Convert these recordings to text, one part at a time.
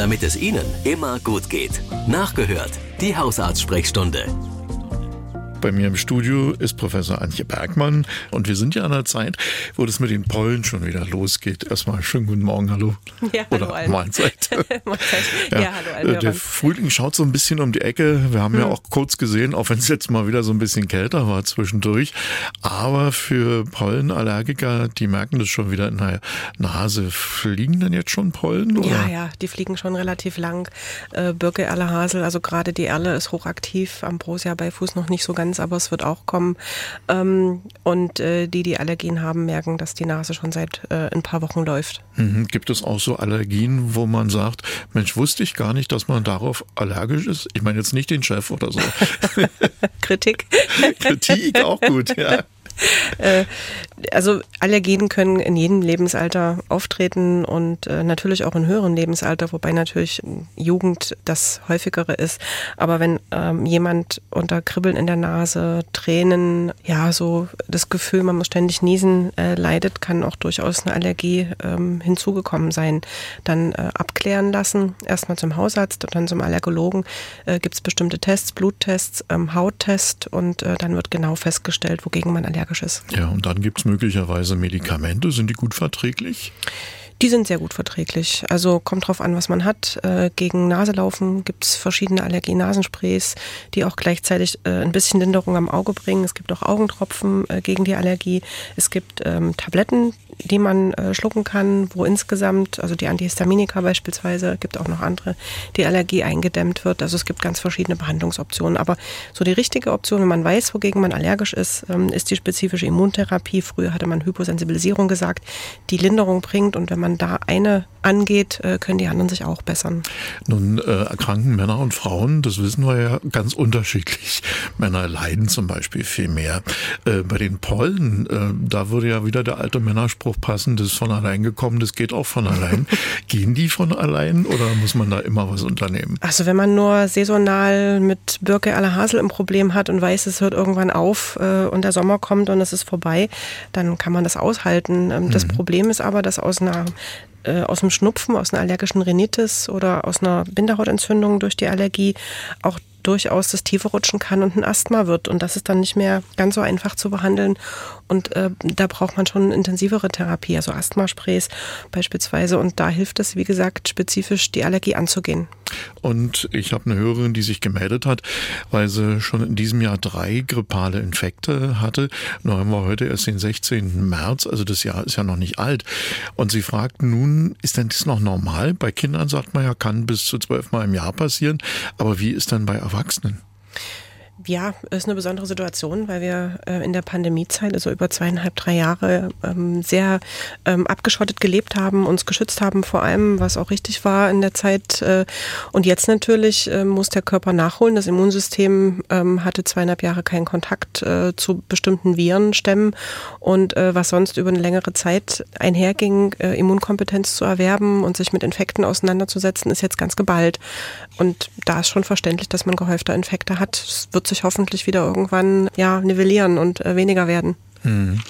damit es Ihnen immer gut geht. Nachgehört, die Hausarztsprechstunde. Bei mir im Studio ist Professor Antje Bergmann und wir sind ja an einer Zeit, wo das mit den Pollen schon wieder losgeht. Erstmal schönen guten Morgen, hallo. Ja, hallo Oder Alm. Mahlzeit. Mahlzeit. Ja, Ja, hallo äh. Der Frühling schaut so ein bisschen um die Ecke. Wir haben ja auch kurz gesehen, auch wenn es jetzt mal wieder so ein bisschen kälter war zwischendurch. Aber für Pollenallergiker, die merken das schon wieder in der Nase. Fliegen denn jetzt schon Pollen? Oder? Ja, ja, die fliegen schon relativ lang. Äh, Birke, Erle, Hasel, also gerade die Erle ist hochaktiv, Ambrosia bei Fuß noch nicht so ganz, aber es wird auch kommen. Ähm, und äh, die, die Allergien haben, merken, dass die Nase schon seit äh, ein paar Wochen läuft. Mhm. Gibt es auch so Allergien, wo man sagt, Mensch, wusste ich gar nicht, dass man darauf allergisch ist? Ich meine jetzt nicht den Chef oder so. Kritik. Kritik auch gut, ja. Äh, also Allergien können in jedem Lebensalter auftreten und äh, natürlich auch in höheren Lebensalter, wobei natürlich Jugend das häufigere ist. Aber wenn ähm, jemand unter Kribbeln in der Nase, Tränen, ja, so das Gefühl, man muss ständig niesen, äh, leidet, kann auch durchaus eine Allergie ähm, hinzugekommen sein. Dann äh, abklären lassen, erstmal zum Hausarzt und dann zum Allergologen. Äh, Gibt es bestimmte Tests, Bluttests, ähm, Hauttest und äh, dann wird genau festgestellt, wogegen man allergisch ist. Ja, und dann gibt's möglicherweise Medikamente. Sind die gut verträglich? Die sind sehr gut verträglich. Also kommt drauf an, was man hat. Äh, gegen Naselaufen gibt es verschiedene Allergie-Nasensprays, die auch gleichzeitig äh, ein bisschen Linderung am Auge bringen. Es gibt auch Augentropfen äh, gegen die Allergie. Es gibt ähm, Tabletten, die man schlucken kann, wo insgesamt, also die Antihistaminika beispielsweise, gibt auch noch andere, die Allergie eingedämmt wird. Also es gibt ganz verschiedene Behandlungsoptionen. Aber so die richtige Option, wenn man weiß, wogegen man allergisch ist, ähm, ist die spezifische Immuntherapie. Früher hatte man Hyposensibilisierung gesagt, die Linderung bringt. Und wenn man da eine angeht, äh, können die anderen sich auch bessern. Nun äh, erkranken Männer und Frauen, das wissen wir ja ganz unterschiedlich. Männer leiden zum Beispiel viel mehr. Äh, bei den Pollen, äh, da würde ja wieder der alte Männerspruch passen, das ist von allein gekommen, das geht auch von allein. Gehen die von allein oder muss man da immer was unternehmen? Also wenn man nur saisonal mit Birke aller Hasel ein Problem hat und weiß, es hört irgendwann auf äh, und der Sommer kommt und es ist vorbei, dann kann man das aushalten. Ähm, Das Problem ist aber, dass aus einer äh, aus dem Schnupfen, aus einer allergischen Rhinitis oder aus einer Bindehautentzündung durch die Allergie auch durchaus das Tiefe rutschen kann und ein Asthma wird. Und das ist dann nicht mehr ganz so einfach zu behandeln. Und äh, da braucht man schon intensivere Therapie, also Asthmasprays beispielsweise. Und da hilft es, wie gesagt, spezifisch die Allergie anzugehen. Und ich habe eine Hörerin, die sich gemeldet hat, weil sie schon in diesem Jahr drei grippale Infekte hatte. Nur haben wir heute erst den 16. März, also das Jahr ist ja noch nicht alt. Und sie fragt nun, ist denn das noch normal? Bei Kindern sagt man ja, kann bis zu zwölf Mal im Jahr passieren. Aber wie ist denn bei Erwachsenen? Ja, ist eine besondere Situation, weil wir äh, in der Pandemiezeit, also über zweieinhalb, drei Jahre, ähm, sehr ähm, abgeschottet gelebt haben, uns geschützt haben vor allem, was auch richtig war in der Zeit. Äh, und jetzt natürlich äh, muss der Körper nachholen. Das Immunsystem ähm, hatte zweieinhalb Jahre keinen Kontakt äh, zu bestimmten Virenstämmen und äh, was sonst über eine längere Zeit einherging, äh, Immunkompetenz zu erwerben und sich mit Infekten auseinanderzusetzen, ist jetzt ganz geballt. Und da ist schon verständlich, dass man gehäufter Infekte hat. Es wird sich hoffentlich wieder irgendwann ja nivellieren und äh, weniger werden. Hm.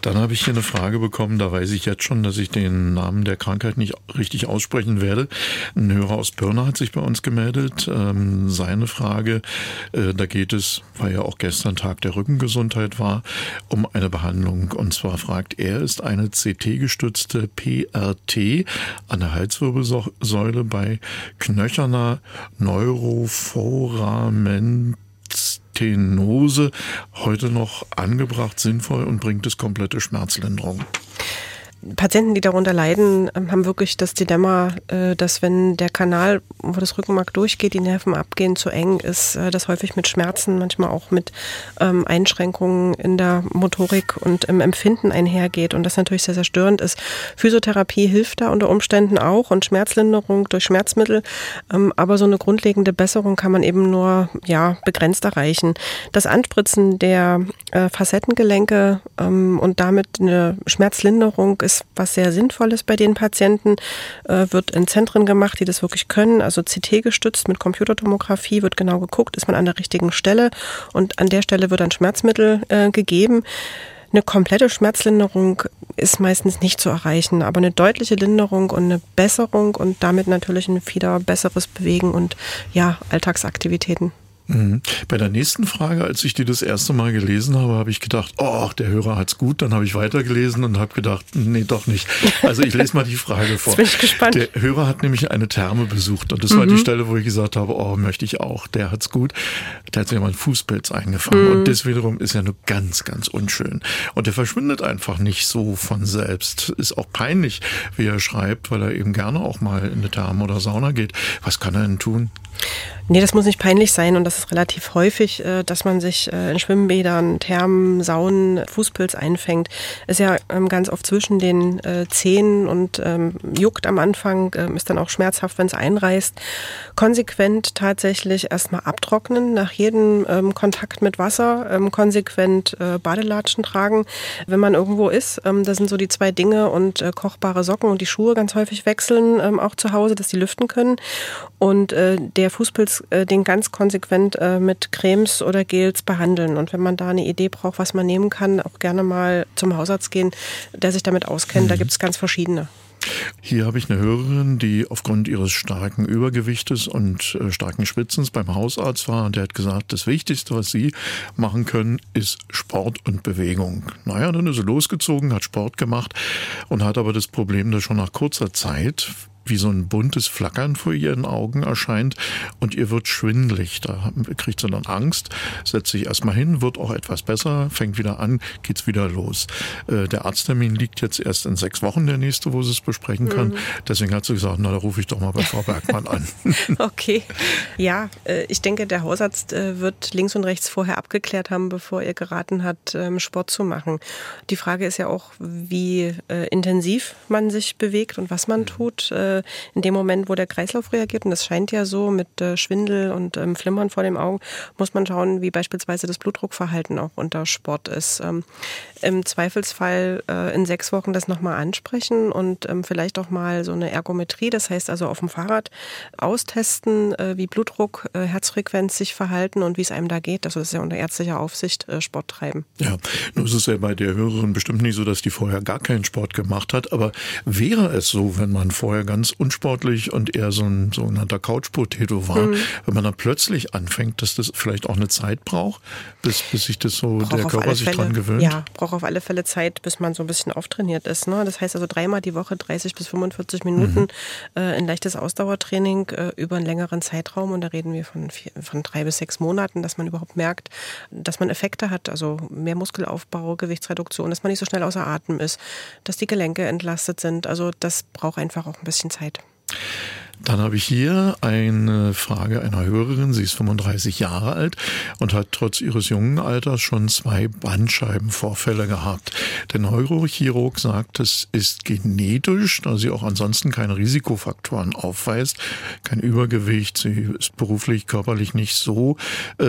Dann habe ich hier eine Frage bekommen, da weiß ich jetzt schon, dass ich den Namen der Krankheit nicht richtig aussprechen werde. Ein Hörer aus Pirna hat sich bei uns gemeldet. Ähm, seine Frage, äh, da geht es, weil ja auch gestern Tag der Rückengesundheit war, um eine Behandlung. Und zwar fragt er, ist eine CT-gestützte PRT an der Halswirbelsäule bei knöcherner Neuroforamen Stenose heute noch angebracht, sinnvoll und bringt es komplette Schmerzlinderung. Patienten, die darunter leiden, ähm, haben wirklich das Dilemma, äh, dass wenn der Kanal, wo das Rückenmark durchgeht, die Nerven abgehen, zu eng ist, äh, das häufig mit Schmerzen, manchmal auch mit ähm, Einschränkungen in der Motorik und im Empfinden einhergeht und das natürlich sehr, sehr störend ist. Physiotherapie hilft da unter Umständen auch und Schmerzlinderung durch Schmerzmittel, ähm, aber so eine grundlegende Besserung kann man eben nur ja begrenzt erreichen. Das Anspritzen der äh, Facettengelenke und damit eine Schmerzlinderung ist was sehr Sinnvolles bei den Patienten, äh, wird in Zentren gemacht, die das wirklich können, also CT gestützt mit Computertomographie wird genau geguckt, ist man an der richtigen Stelle und an der Stelle wird ein Schmerzmittel äh, gegeben. Eine komplette Schmerzlinderung ist meistens nicht zu erreichen, aber eine deutliche Linderung und eine Besserung und damit natürlich ein wieder besseres Bewegen und ja, Alltagsaktivitäten. Mhm. Bei der nächsten Frage, als ich die das erste Mal gelesen habe, habe ich gedacht, oh, der Hörer hat's gut. Dann habe ich weitergelesen und habe gedacht, nee, doch nicht. Also ich lese mal die Frage vor. Jetzt bin ich gespannt. Der Hörer hat nämlich eine Therme besucht und das mhm. war die mhm. Stelle, wo ich gesagt habe, oh, möchte ich auch. Der hat's gut. Der hat sich mal einen Fußpilz eingefangen mhm. und das wiederum ist ja nur ganz, ganz unschön. Und der verschwindet einfach nicht so von selbst. Ist auch peinlich, wie er schreibt, weil er eben gerne auch mal in eine Therme oder Sauna geht. Was kann er denn tun? Nee, das muss nicht peinlich sein und das ist relativ häufig, äh, dass man sich äh, in Schwimmbädern, Thermen, Saunen Fußpilz einfängt. Ist ja ähm, ganz oft zwischen den äh, Zähnen und ähm, juckt am Anfang, ähm, ist dann auch schmerzhaft, wenn es einreißt. Konsequent tatsächlich erstmal abtrocknen nach jedem Kontakt mit Wasser, konsequent Badelatschen tragen, wenn man irgendwo ist. Das sind so die zwei Dinge und kochbare Socken und die Schuhe ganz häufig wechseln, auch zu Hause, dass die lüften können. Und der Fußpilz äh, den ganz konsequent äh, mit Cremes oder Gels behandeln. Und wenn man da eine Idee braucht, was man nehmen kann, auch gerne mal zum Hausarzt gehen, der sich damit auskennt. Mhm. Da gibt es ganz verschiedene. Hier habe ich eine Hörerin, die aufgrund ihres starken Übergewichtes und äh, starken Schwitzens beim Hausarzt war und der hat gesagt, das Wichtigste, was Sie machen können, ist Sport und Bewegung. Naja, dann ist sie losgezogen, hat Sport gemacht und hat aber das Problem, dass schon nach kurzer Zeit wie so ein buntes Flackern vor ihren Augen erscheint und ihr wird schwindlig. Da kriegt sie dann Angst, setzt sich erstmal hin, wird auch etwas besser, fängt wieder an, geht's wieder los. Äh, der Arzttermin liegt jetzt erst in sechs Wochen, der nächste, wo sie es besprechen kann. Mhm. Deswegen hat sie gesagt, na, da rufe ich doch mal bei Frau Bergmann an. okay. Ja, äh, ich denke, der Hausarzt äh, wird links und rechts vorher abgeklärt haben, bevor er geraten hat, ähm, Sport zu machen. Die Frage ist ja auch, wie intensiv man sich bewegt und was man mhm. In dem Moment, wo der Kreislauf reagiert, und das scheint ja so mit äh, Schwindel und ähm, Flimmern vor dem Augen, muss man schauen, wie beispielsweise das Blutdruckverhalten auch unter Sport ist. Ähm, Im Zweifelsfall äh, in sechs Wochen das nochmal ansprechen und ähm, vielleicht auch mal so eine Ergometrie, das heißt also auf dem Fahrrad austesten, äh, wie Blutdruck, äh, Herzfrequenz sich verhalten und wie es einem da geht. Also das ist ja unter ärztlicher Aufsicht äh, Sport treiben. Ja, nun ist es ja bei der Hörerin bestimmt nicht so, dass die vorher gar keinen Sport gemacht hat, aber wäre es so, wenn man vorher ganz unsportlich und eher so ein sogenannter Couch-Potato war, mhm. wenn man dann plötzlich anfängt, dass das vielleicht auch eine Zeit braucht, bis, bis sich das so brauch der Körper sich Fälle, dran gewöhnt? Ja, braucht auf alle Fälle Zeit, bis man so ein bisschen auftrainiert ist. Ne? Das heißt also dreimal die Woche 30 bis 45 Minuten mhm. äh, ein leichtes Ausdauertraining äh, über einen längeren Zeitraum und da reden wir von, vier, von drei bis sechs Monaten, dass man überhaupt merkt, dass man Effekte hat, also mehr Muskelaufbau, Gewichtsreduktion, dass man nicht so schnell außer Atem ist, dass die Gelenke entlastet sind. Also das braucht einfach auch ein bisschen Zeit. Zeit. Dann habe ich hier eine Frage einer Hörerin. Sie ist 35 Jahre alt und hat trotz ihres jungen Alters schon zwei Bandscheibenvorfälle gehabt. Der Neurochirurg sagt, es ist genetisch, da sie auch ansonsten keine Risikofaktoren aufweist, kein Übergewicht. Sie ist beruflich, körperlich nicht so äh,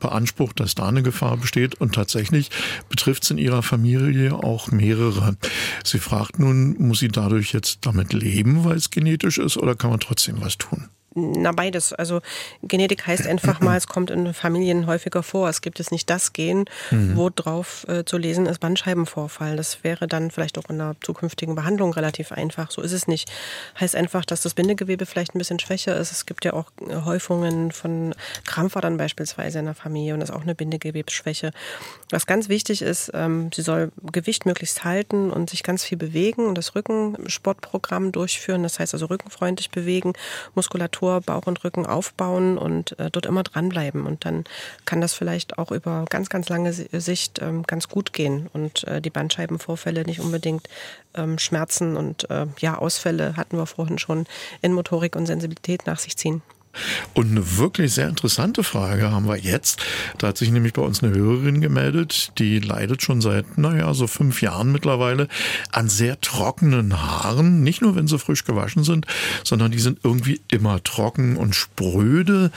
beansprucht, dass da eine Gefahr besteht. Und tatsächlich betrifft es in ihrer Familie auch mehrere. Sie fragt nun, muss sie dadurch jetzt damit leben, weil es genetisch ist? Oder kann man trotzdem was tun? Na, beides. Also Genetik heißt einfach mal, es kommt in Familien häufiger vor. Es gibt es nicht das Gen, mhm. wo drauf äh, zu lesen ist Bandscheibenvorfall. Das wäre dann vielleicht auch in einer zukünftigen Behandlung relativ einfach. So ist es nicht. Heißt einfach, dass das Bindegewebe vielleicht ein bisschen schwächer ist. Es gibt ja auch äh, Häufungen von Krampfadern beispielsweise in der Familie und das ist auch eine Bindegewebsschwäche. Was ganz wichtig ist, ähm, sie soll Gewicht möglichst halten und sich ganz viel bewegen und das Rückensportprogramm durchführen. Das heißt also rückenfreundlich bewegen, Muskulatur Muskulatur, Bauch und Rücken aufbauen und äh, dort immer dranbleiben. Und dann kann das vielleicht auch über ganz, ganz lange Sicht ähm, ganz gut gehen und äh, die Bandscheibenvorfälle nicht unbedingt ähm, Schmerzen und äh, ja, Ausfälle hatten wir vorhin schon in Motorik und Sensibilität nach sich ziehen. Und eine wirklich sehr interessante Frage haben wir jetzt. Da hat sich nämlich bei uns eine Hörerin gemeldet, die leidet schon seit, naja, so fünf Jahren mittlerweile an sehr trockenen Haaren. Nicht nur, wenn sie frisch gewaschen sind, sondern die sind irgendwie immer trocken und spröde.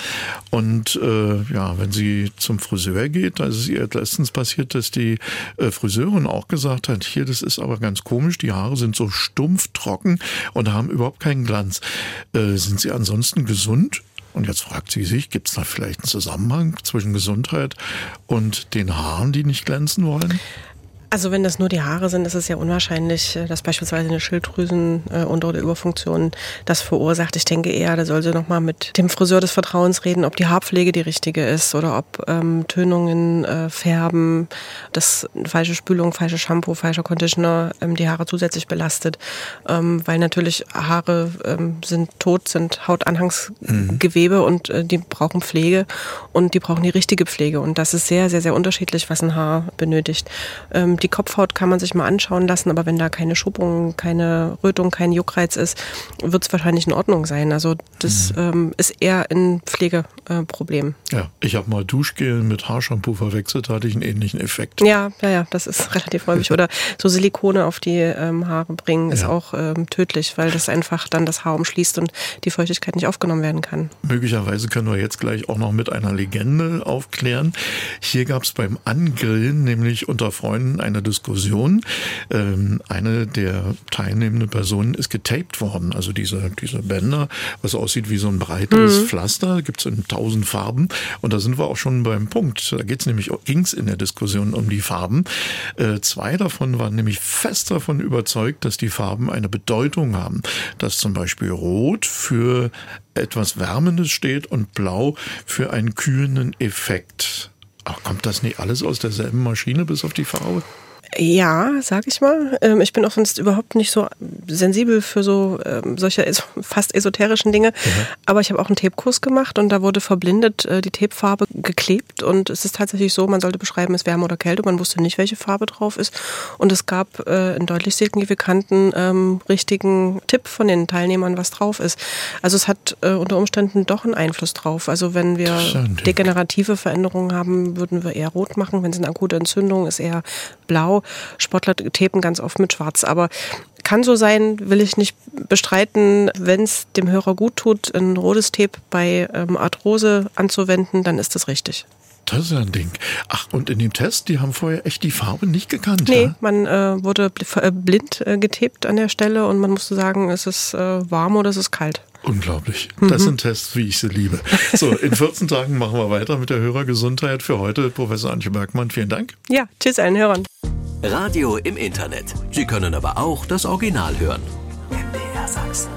Und äh, ja, wenn sie zum Friseur geht, da ist es ihr letztens passiert, dass die äh, Friseurin auch gesagt hat, hier, das ist aber ganz komisch, die Haare sind so stumpf trocken und haben überhaupt keinen Glanz. Äh, sind sie ansonsten gesund? Und jetzt fragt sie sich, gibt es da vielleicht einen Zusammenhang zwischen Gesundheit und den Haaren, die nicht glänzen wollen? Also wenn das nur die Haare sind, ist es ja unwahrscheinlich, äh, dass beispielsweise eine Schilddrüsen- äh, und oder Überfunktion das verursacht. Ich denke eher, da soll sie nochmal mit dem Friseur des Vertrauens reden, ob die Haarpflege die richtige ist oder ob ähm, Tönungen, äh, Färben, das falsche Spülung, falsche Shampoo, falscher Conditioner ähm, die Haare zusätzlich belastet. Ähm, weil natürlich Haare ähm, sind tot, sind Hautanhangsgewebe mhm. und äh, die brauchen Pflege und die brauchen die richtige Pflege. Und das ist sehr, sehr, sehr unterschiedlich, was ein Haar benötigt. Die Kopfhaut kann man sich mal anschauen lassen, aber wenn da keine Schuppung, keine Rötung, kein Juckreiz ist, wird es wahrscheinlich in Ordnung sein. Also das mhm. ähm, ist eher ein Pflegeproblem. Äh, ja, ich habe mal Duschgel mit Haarshampoo verwechselt, da hatte ich einen ähnlichen Effekt. Ja, ja, ja, das ist relativ häufig. Oder so Silikone auf die ähm, Haare bringen ist ja. auch ähm, tödlich, weil das einfach dann das Haar umschließt und die Feuchtigkeit nicht aufgenommen werden kann. Möglicherweise können wir jetzt gleich auch noch mit einer Legende aufklären. Hier gab es beim Angrillen nämlich unter Freunden ein eine Diskussion. Ähm, eine der teilnehmenden Personen ist getaped worden. Also diese, diese Bänder, was aussieht wie so ein breiteres mhm. Pflaster, gibt es in tausend Farben. Und da sind wir auch schon beim Punkt. Da geht es nämlich, ging es in der Diskussion um die Farben. Äh, zwei davon waren nämlich fest davon überzeugt, dass die Farben eine Bedeutung haben. Dass zum Beispiel Rot für etwas Wärmendes steht und Blau für einen kühlenden Effekt. Ach, kommt das nicht alles aus derselben Maschine bis auf die Farbe? Ja, sag ich mal. Ähm, ich bin auch sonst überhaupt nicht so sensibel für so ähm, solche fast esoterischen Dinge. Mhm. Aber ich habe auch einen Tape-Kurs gemacht und da wurde verblindet äh, die Tapefarbe geklebt. Und es ist tatsächlich so, man sollte beschreiben, es Wärme oder Kälte. Man wusste nicht, welche Farbe drauf ist. Und es gab äh, einen deutlich signifikanten ähm, richtigen Tipp von den Teilnehmern, was drauf ist. Also es hat äh, unter Umständen doch einen Einfluss drauf. Also wenn wir degenerative Veränderungen haben, würden wir eher rot machen. Wenn es eine akute Entzündung ist, eher blau. Sportler tapen ganz oft mit Schwarz. Aber kann so sein, will ich nicht bestreiten. Wenn es dem Hörer gut tut, ein rotes Tape bei ähm, Arthrose anzuwenden, dann ist das richtig. Das ist ja ein Ding. Ach, und in dem Test, die haben vorher echt die Farbe nicht gekannt. Nee, ja? man äh, wurde äh, blind äh, getippt an der Stelle und man musste sagen, ist es äh, warm oder ist es kalt. Unglaublich. Das mhm. sind Tests, wie ich sie liebe. So, in 14 Tagen machen wir weiter mit der Hörergesundheit. Für heute, Professor Antje Bergmann, vielen Dank. Ja, tschüss allen Hörern. Radio im Internet. Sie können aber auch das Original hören. MDR Sachsen.